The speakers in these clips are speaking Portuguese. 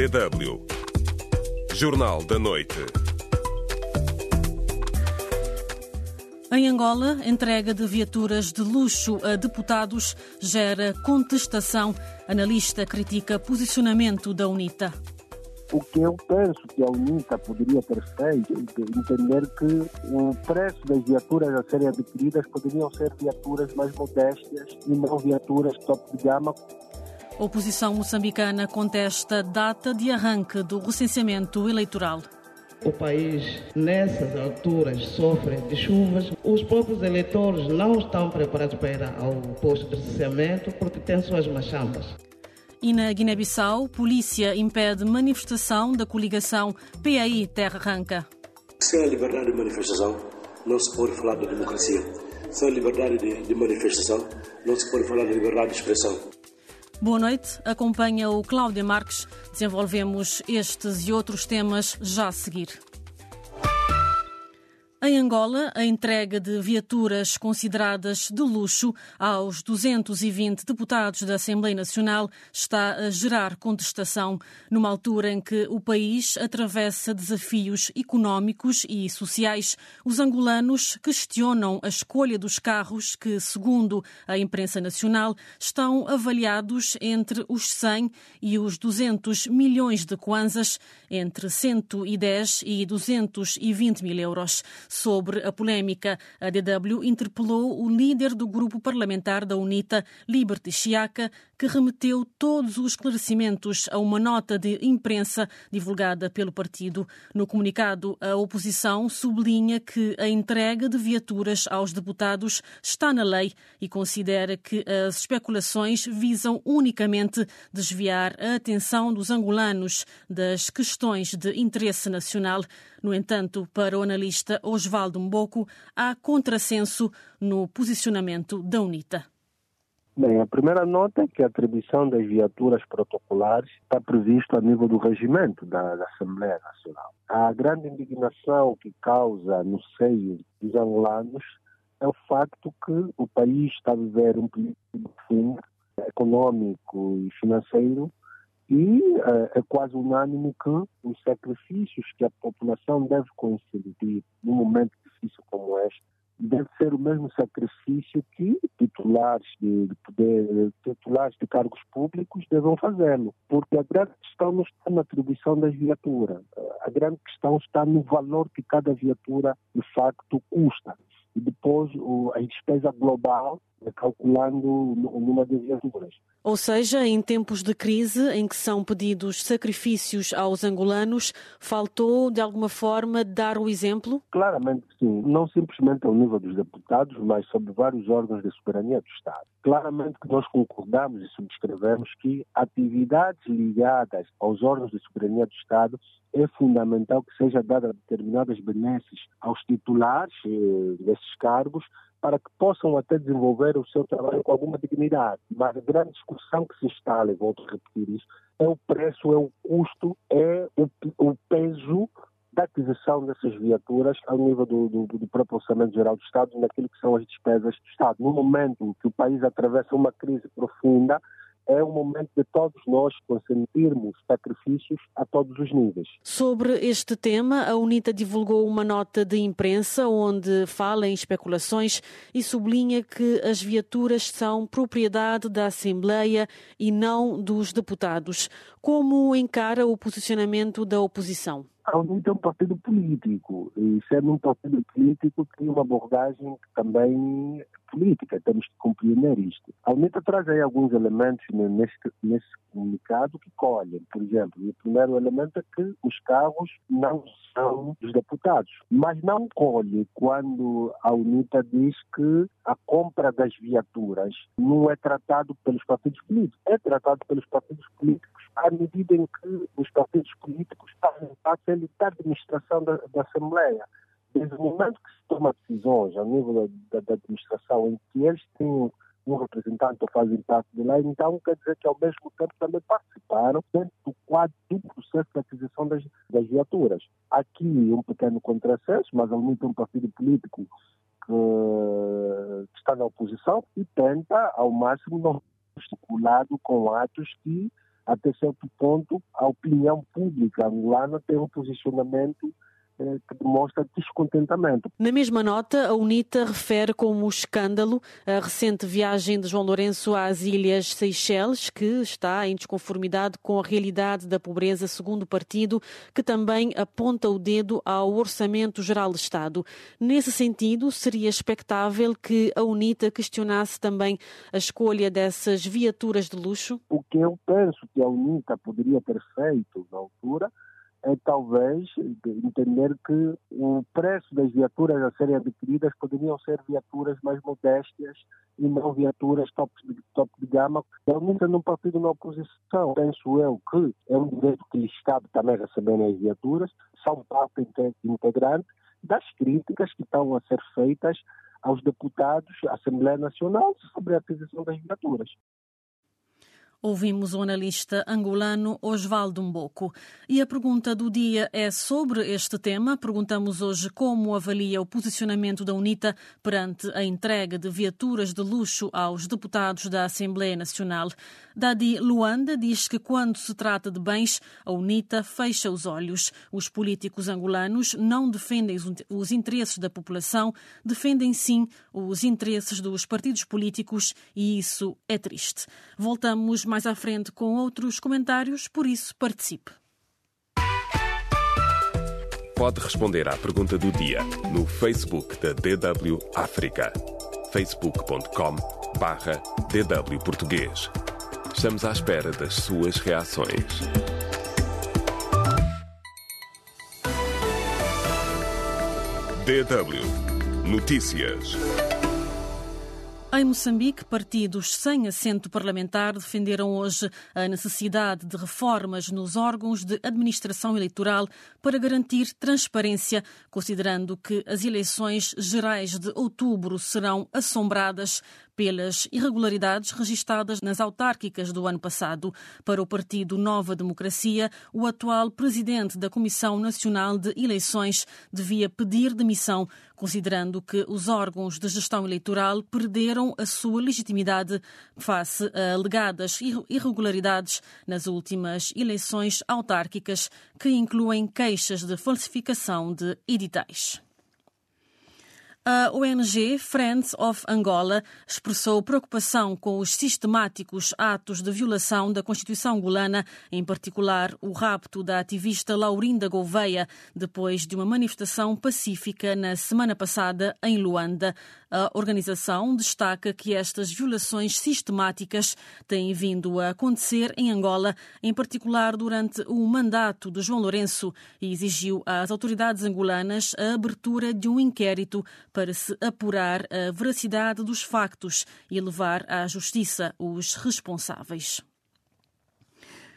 DW. Jornal da Noite. Em Angola, entrega de viaturas de luxo a deputados gera contestação. Analista critica posicionamento da UNITA. O que eu penso que a UNITA poderia ter feito é entender que o preço das viaturas a serem adquiridas poderiam ser viaturas mais modestas e não viaturas top de gama. A oposição moçambicana contesta data de arranque do recenseamento eleitoral. O país, nessas alturas, sofre de chuvas. Os próprios eleitores não estão preparados para ir ao posto de recenseamento porque têm suas machambas. E na Guiné-Bissau, polícia impede manifestação da coligação PAI Terra Arranca. Sem a liberdade de manifestação, não se pode falar da democracia. Sem a liberdade de, de manifestação, não se pode falar da liberdade de expressão. Boa noite, acompanha o Cláudia Marques. Desenvolvemos estes e outros temas já a seguir. Em Angola, a entrega de viaturas consideradas de luxo aos 220 deputados da Assembleia Nacional está a gerar contestação, numa altura em que o país atravessa desafios económicos e sociais. Os angolanos questionam a escolha dos carros que, segundo a imprensa nacional, estão avaliados entre os 100 e os 200 milhões de kwanzas, entre 110 e 220 mil euros. Sobre a polémica, a DW interpelou o líder do grupo parlamentar da UNITA, Liberty Chiaca, que remeteu todos os esclarecimentos a uma nota de imprensa divulgada pelo partido. No comunicado, a oposição sublinha que a entrega de viaturas aos deputados está na lei e considera que as especulações visam unicamente desviar a atenção dos angolanos das questões de interesse nacional. No entanto, para o analista Osvaldo Mboco, há contrassenso no posicionamento da UNITA. Bem, a primeira nota é que a atribuição das viaturas protocolares está previsto a nível do regimento da, da, Assembleia Nacional. A grande indignação que causa no seio dos angolanos é o facto que o país está a viver um período econômico e financeiro e uh, é quase unânime que os sacrifícios que a população deve consentir num momento difícil como este deve ser o mesmo sacrifício que titulares de, de poder, titulares de cargos públicos devem fazê-lo, porque a grande questão não está na atribuição das viaturas, a grande questão está no valor que cada viatura de facto custa. E depois o, a despesa global calculando o número de viaturas. Ou seja, em tempos de crise em que são pedidos sacrifícios aos angolanos, faltou de alguma forma dar o exemplo? Claramente sim, não simplesmente ao nível dos deputados, mas sobre vários órgãos de soberania do Estado. Claramente que nós concordamos e subscrevemos que atividades ligadas aos órgãos de soberania do Estado é fundamental que seja dada determinadas benesses aos titulares eh, desses cargos para que possam até desenvolver o seu trabalho com alguma dignidade. Mas a grande discussão que se instala, e volto a repetir isso, é o preço, é o custo, é o, o peso da aquisição dessas viaturas ao nível do, do, do próprio Orçamento Geral do Estado, naquilo que são as despesas do Estado. No momento em que o país atravessa uma crise profunda, é o momento de todos nós consentirmos sacrifícios a todos os níveis. Sobre este tema, a UNITA divulgou uma nota de imprensa onde fala em especulações e sublinha que as viaturas são propriedade da Assembleia e não dos deputados. Como encara o posicionamento da oposição? A UNITA é um partido político e, sendo um partido político, tem uma abordagem que também política, temos que compreender isto. A UNITA traz aí alguns elementos neste, nesse comunicado que colhem. Por exemplo, o primeiro elemento é que os carros não são dos deputados, mas não colhe quando a UNITA diz que a compra das viaturas não é tratado pelos partidos políticos, é tratado pelos partidos políticos à medida em que os partidos políticos fazem parte da administração da, da Assembleia desde o momento que se toma decisões ao nível da, da, administração em que eles têm um representante ou fazem parte de lá, então quer dizer que ao mesmo tempo também participaram dentro do quadro do processo de aquisição das, das viaturas. Aqui um pequeno contrassenso, mas há muito um partido político que, que está na oposição e tenta ao máximo não esticulado com atos que até certo ponto, a opinião pública angolana tem um posicionamento que demonstra descontentamento. Na mesma nota, a UNITA refere como escândalo a recente viagem de João Lourenço às Ilhas Seychelles, que está em desconformidade com a realidade da pobreza, segundo o partido, que também aponta o dedo ao Orçamento Geral do Estado. Nesse sentido, seria expectável que a UNITA questionasse também a escolha dessas viaturas de luxo? O que eu penso que a UNITA poderia ter feito na altura é talvez entender que o preço das viaturas a serem adquiridas poderiam ser viaturas mais modestas e não viaturas top de, top de gama. Realmente num partido na oposição, penso eu que é um direito que lhes cabe também receberem as viaturas, são parte integrante das críticas que estão a ser feitas aos deputados da Assembleia Nacional sobre a aquisição das viaturas. Ouvimos o analista angolano Osvaldo Mboco. E a pergunta do dia é sobre este tema. Perguntamos hoje como avalia o posicionamento da UNITA perante a entrega de viaturas de luxo aos deputados da Assembleia Nacional. Dadi Luanda diz que quando se trata de bens, a UNITA fecha os olhos. Os políticos angolanos não defendem os interesses da população, defendem sim os interesses dos partidos políticos e isso é triste. Voltamos mais à frente com outros comentários, por isso participe. Pode responder à pergunta do dia no Facebook da DW África. facebook.com barra DW Português. Estamos à espera das suas reações. DW Notícias. Em Moçambique, partidos sem assento parlamentar defenderam hoje a necessidade de reformas nos órgãos de administração eleitoral para garantir transparência, considerando que as eleições gerais de outubro serão assombradas pelas irregularidades registadas nas autárquicas do ano passado. Para o partido Nova Democracia, o atual presidente da Comissão Nacional de Eleições devia pedir demissão, considerando que os órgãos de gestão eleitoral perderam a sua legitimidade face a alegadas irregularidades nas últimas eleições autárquicas, que incluem queixas de falsificação de editais. A ONG Friends of Angola expressou preocupação com os sistemáticos atos de violação da Constituição angolana, em particular o rapto da ativista Laurinda Gouveia, depois de uma manifestação pacífica na semana passada em Luanda. A organização destaca que estas violações sistemáticas têm vindo a acontecer em Angola, em particular durante o mandato de João Lourenço, e exigiu às autoridades angolanas a abertura de um inquérito para se apurar a veracidade dos factos e levar à justiça os responsáveis.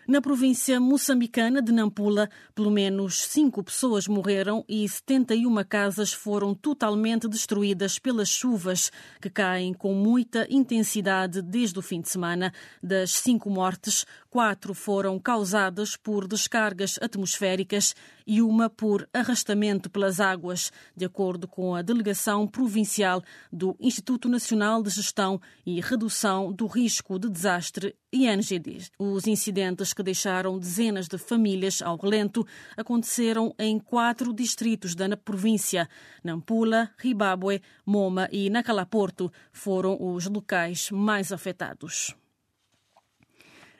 Na província moçambicana de Nampula, pelo menos cinco pessoas morreram e 71 casas foram totalmente destruídas pelas chuvas que caem com muita intensidade desde o fim de semana. Das cinco mortes, quatro foram causadas por descargas atmosféricas e uma por arrastamento pelas águas, de acordo com a delegação provincial do Instituto Nacional de Gestão e Redução do Risco de Desastre, INGD. Os incidentes que deixaram dezenas de famílias ao relento aconteceram em quatro distritos da província. Nampula, Ribabue, Moma e Nacalaporto foram os locais mais afetados.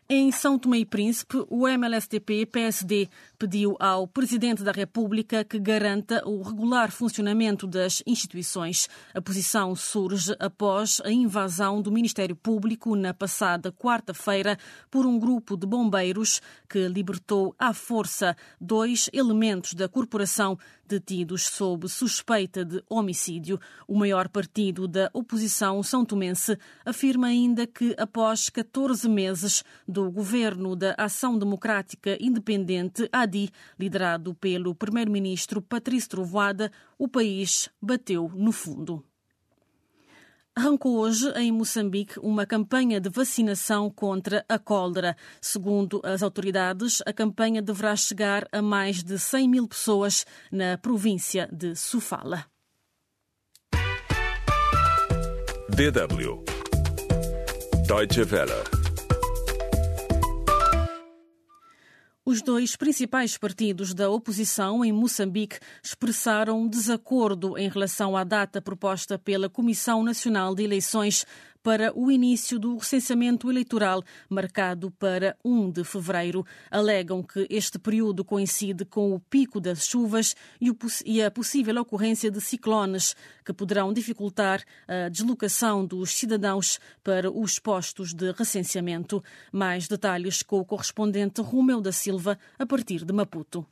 Em São Tomé e Príncipe, o MLSTP-PSD pediu ao Presidente da República que garanta o regular funcionamento das instituições. A posição surge após a invasão do Ministério Público na passada quarta-feira por um grupo de bombeiros que libertou à força dois elementos da corporação detidos sob suspeita de homicídio. O maior partido da oposição são tomense afirma ainda que, após 14 meses do governo da Ação Democrática Independente, ADI, liderado pelo primeiro-ministro Patrício Trovoada, o país bateu no fundo. Arrancou hoje em Moçambique uma campanha de vacinação contra a cólera. Segundo as autoridades, a campanha deverá chegar a mais de 100 mil pessoas na província de Sofala. DW Deutsche Welle Os dois principais partidos da oposição em Moçambique expressaram desacordo em relação à data proposta pela Comissão Nacional de Eleições para o início do recenseamento eleitoral, marcado para 1 de fevereiro. Alegam que este período coincide com o pico das chuvas e a possível ocorrência de ciclones, que poderão dificultar a deslocação dos cidadãos para os postos de recenseamento. Mais detalhes com o correspondente Romeu da Silva, a partir de Maputo.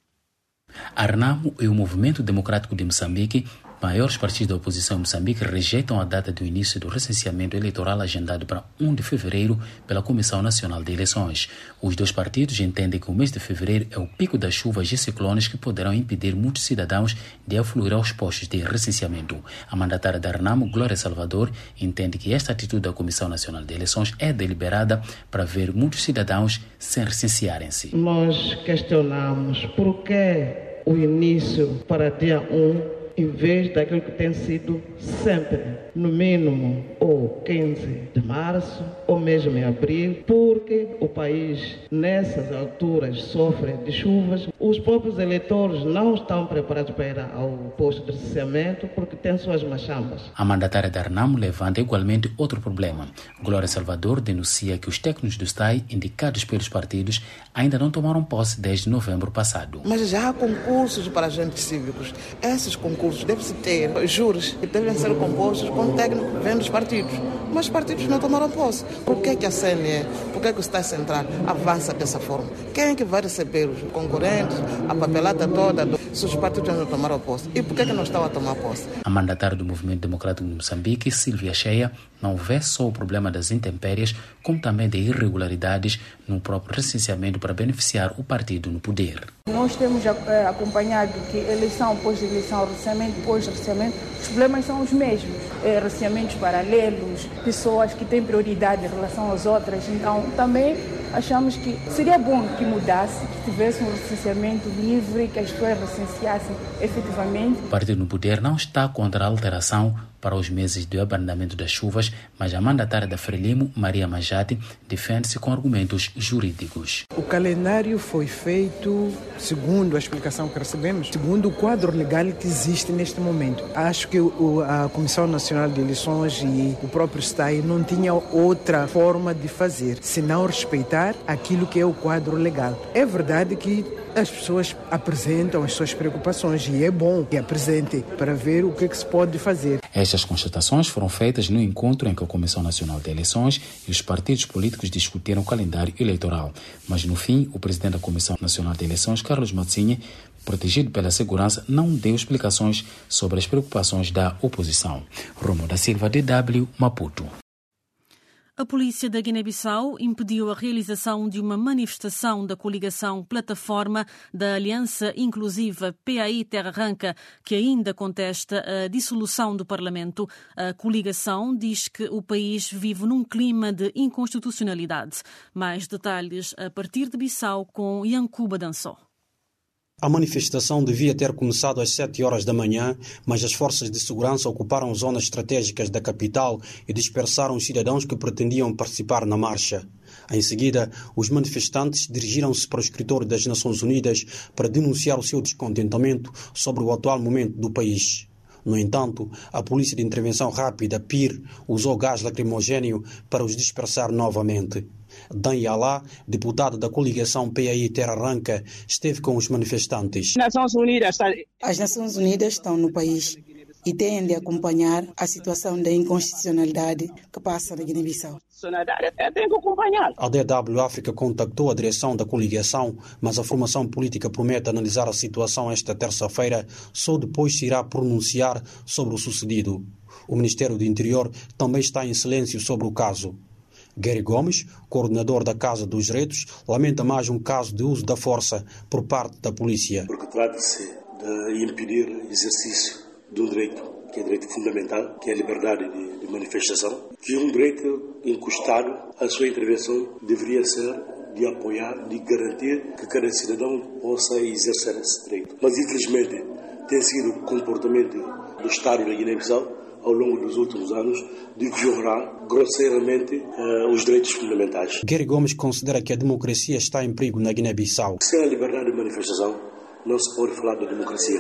A RENAMO e o Movimento Democrático de Moçambique maiores partidos da oposição em Moçambique rejeitam a data do início do recenseamento eleitoral agendado para 1 de fevereiro pela Comissão Nacional de Eleições. Os dois partidos entendem que o mês de fevereiro é o pico das chuvas e ciclones que poderão impedir muitos cidadãos de afluir aos postos de recenseamento. A mandatária da RENAMO, Glória Salvador, entende que esta atitude da Comissão Nacional de Eleições é deliberada para ver muitos cidadãos sem recensearem-se. Nós questionamos por que o início para dia 1 em vez daquilo que tem sido sempre, no mínimo, ou 15 de março, ou mesmo em abril, porque país, nessas alturas, sofre de chuvas. Os próprios eleitores não estão preparados para ir ao posto de recenseamento porque têm suas machambas. A mandatária da Arnamo levanta igualmente outro problema. Glória Salvador denuncia que os técnicos do STAI, indicados pelos partidos, ainda não tomaram posse desde novembro passado. Mas já há concursos para agentes cívicos. Esses concursos devem-se ter juros que devem ser compostos com técnicos que vêm dos partidos. Mas os partidos não tomaram posse. Por que, é que a CNE, por que, é que o Estado Central avança dessa forma? Quem é que vai receber os concorrentes, a papelada toda, se os partidos não tomaram posse? E por que, é que não estão a tomar posse? A mandatária do Movimento Democrático de Moçambique, Silvia Cheia, não vê só o problema das intempéries, como também de irregularidades no próprio recenseamento para beneficiar o partido no poder. Nós temos eh, acompanhado que eleição após eleição, recenseamento após recenseamento, os problemas são os mesmos. É, recenseamentos paralelos, pessoas que têm prioridade em relação às outras. Então, também achamos que seria bom que mudasse, que tivesse um recenseamento livre, que as pessoas recenseassem efetivamente. O partido no poder não está contra a alteração para os meses de abrandamento das chuvas, mas a mandatária da Frelimo, Maria Majati, defende-se com argumentos jurídicos. O calendário foi feito, segundo a explicação que recebemos, segundo o quadro legal que existe neste momento. Acho que a Comissão Nacional de Eleições e o próprio STAI não tinham outra forma de fazer, senão respeitar aquilo que é o quadro legal. É verdade que as pessoas apresentam as suas preocupações e é bom que apresentem para ver o que, é que se pode fazer. Estas constatações foram feitas no encontro em que a Comissão Nacional de Eleições e os partidos políticos discutiram o calendário eleitoral. Mas, no fim, o presidente da Comissão Nacional de Eleições, Carlos Matzinha, protegido pela segurança, não deu explicações sobre as preocupações da oposição. Romo da Silva, DW, Maputo. A polícia da Guiné-Bissau impediu a realização de uma manifestação da coligação Plataforma da Aliança Inclusiva PAI Terra Arranca, que ainda contesta a dissolução do Parlamento. A coligação diz que o país vive num clima de inconstitucionalidade. Mais detalhes a partir de Bissau com Yancuba Dançó. A manifestação devia ter começado às 7 horas da manhã, mas as forças de segurança ocuparam zonas estratégicas da capital e dispersaram os cidadãos que pretendiam participar na marcha. Em seguida, os manifestantes dirigiram-se para o escritório das Nações Unidas para denunciar o seu descontentamento sobre o atual momento do país. No entanto, a Polícia de Intervenção Rápida, PIR, usou gás lacrimogêneo para os dispersar novamente. Dan Yalá, deputado da coligação PAI Terra Arranca, esteve com os manifestantes. Nações Unidas As Nações Unidas estão no país e têm de acompanhar a situação da inconstitucionalidade que passa na Guiné-Bissau. Acompanhar. A DW África contactou a direção da coligação, mas a formação política promete analisar a situação esta terça-feira, só depois se irá pronunciar sobre o sucedido. O Ministério do Interior também está em silêncio sobre o caso. Gary Gomes, coordenador da Casa dos Direitos, lamenta mais um caso de uso da força por parte da polícia. Porque trata-se de impedir exercício um direito, que é direito fundamental, que é a liberdade de, de manifestação, que um direito encostado, a sua intervenção deveria ser de apoiar, de garantir que cada cidadão possa exercer esse direito. Mas, infelizmente, tem sido o comportamento do Estado da Guiné-Bissau ao longo dos últimos anos, de violar grosseiramente uh, os direitos fundamentais. Gary Gomes considera que a democracia está em perigo na Guiné-Bissau. Sem a liberdade de manifestação, não se pode falar da democracia.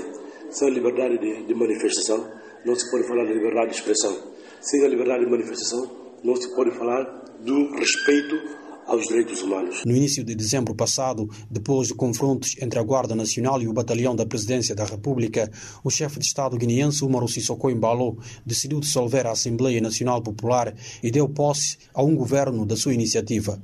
Sem a liberdade de, de manifestação, não se pode falar da liberdade de expressão. Sem a liberdade de manifestação, não se pode falar do respeito aos direitos humanos. No início de dezembro passado, depois de confrontos entre a Guarda Nacional e o Batalhão da Presidência da República, o chefe de Estado guineense Umaru Sissoko Embalo decidiu dissolver a Assembleia Nacional Popular e deu posse a um governo da sua iniciativa.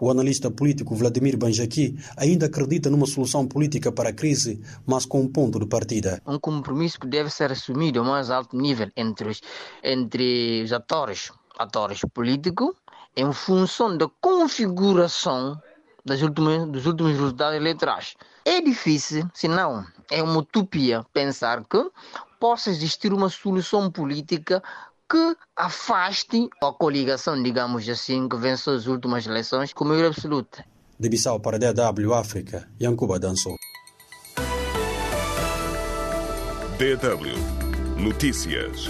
O analista político Vladimir Banjaki ainda acredita numa solução política para a crise, mas com um ponto de partida. Um compromisso que deve ser assumido ao mais alto nível entre os, entre os atores, atores políticos em função da configuração das últimas, dos últimos resultados eleitorais. É difícil, se não é uma utopia pensar que possa existir uma solução política que afaste a coligação, digamos assim, que venceu as últimas eleições com maioria absoluta. De Bissau para a DW África, Yankuba dançou. DW Notícias.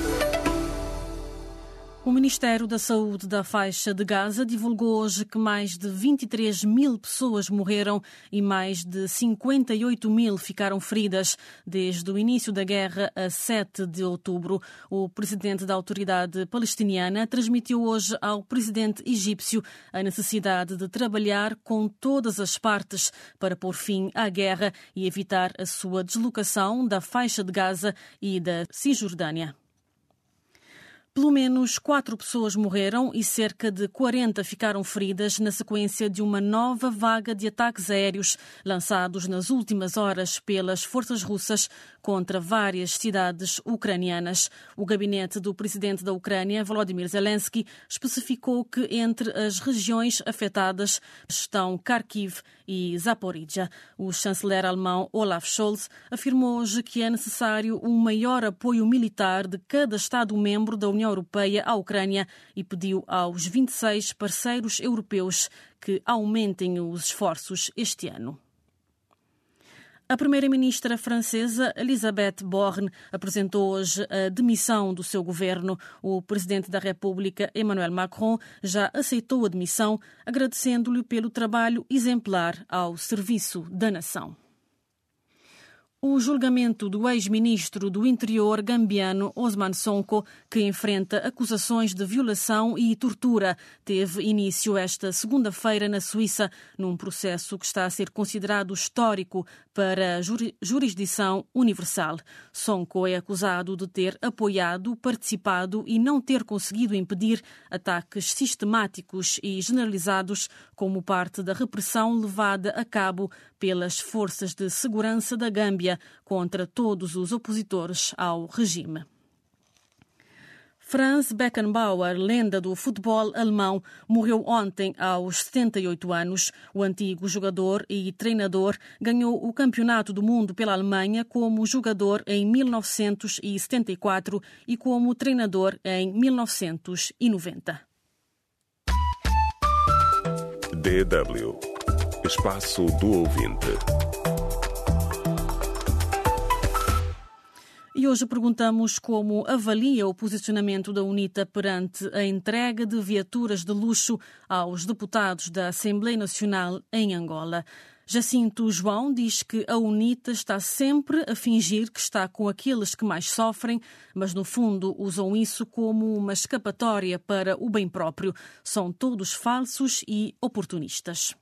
O Ministério da Saúde da faixa de Gaza divulgou hoje que mais de 23 mil pessoas morreram e mais de 58 mil ficaram feridas desde o início da guerra a 7 de outubro. O presidente da autoridade palestiniana transmitiu hoje ao presidente egípcio a necessidade de trabalhar com todas as partes para pôr fim à guerra e evitar a sua deslocação da faixa de Gaza e da Cisjordânia. Pelo menos quatro pessoas morreram e cerca de 40 ficaram feridas na sequência de uma nova vaga de ataques aéreos lançados nas últimas horas pelas forças russas contra várias cidades ucranianas. O gabinete do presidente da Ucrânia, Volodymyr Zelensky, especificou que entre as regiões afetadas estão Kharkiv e Zaporizhia. O chanceler alemão Olaf Scholz afirmou hoje que é necessário um maior apoio militar de cada Estado-membro da União Europeia à Ucrânia e pediu aos 26 parceiros europeus que aumentem os esforços este ano. A primeira-ministra francesa Elisabeth Borne apresentou hoje a demissão do seu governo. O presidente da República, Emmanuel Macron, já aceitou a demissão, agradecendo-lhe pelo trabalho exemplar ao serviço da nação. O julgamento do ex-ministro do Interior gambiano Osman Sonko, que enfrenta acusações de violação e tortura, teve início esta segunda-feira na Suíça, num processo que está a ser considerado histórico para a jurisdição universal. Sonko é acusado de ter apoiado, participado e não ter conseguido impedir ataques sistemáticos e generalizados como parte da repressão levada a cabo pelas forças de segurança da Gâmbia contra todos os opositores ao regime. Franz Beckenbauer, lenda do futebol alemão, morreu ontem aos 78 anos. O antigo jogador e treinador ganhou o Campeonato do Mundo pela Alemanha como jogador em 1974 e como treinador em 1990. DW Espaço do Ouvinte. E hoje perguntamos como avalia o posicionamento da UNITA perante a entrega de viaturas de luxo aos deputados da Assembleia Nacional em Angola. Jacinto João diz que a UNITA está sempre a fingir que está com aqueles que mais sofrem, mas no fundo usam isso como uma escapatória para o bem próprio. São todos falsos e oportunistas.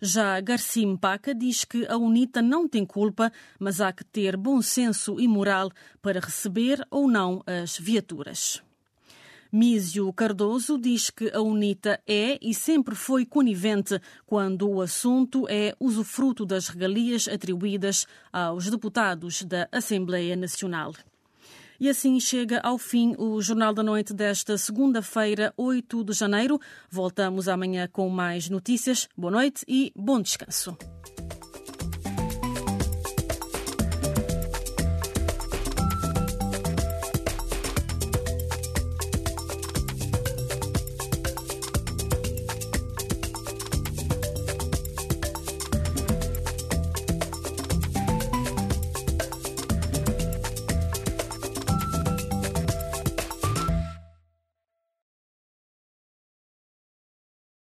Já Garcia Paca diz que a UNITA não tem culpa, mas há que ter bom senso e moral para receber ou não as viaturas. Mísio Cardoso diz que a UNITA é e sempre foi conivente quando o assunto é usufruto das regalias atribuídas aos deputados da Assembleia Nacional. E assim chega ao fim o Jornal da Noite desta segunda-feira, 8 de janeiro. Voltamos amanhã com mais notícias. Boa noite e bom descanso.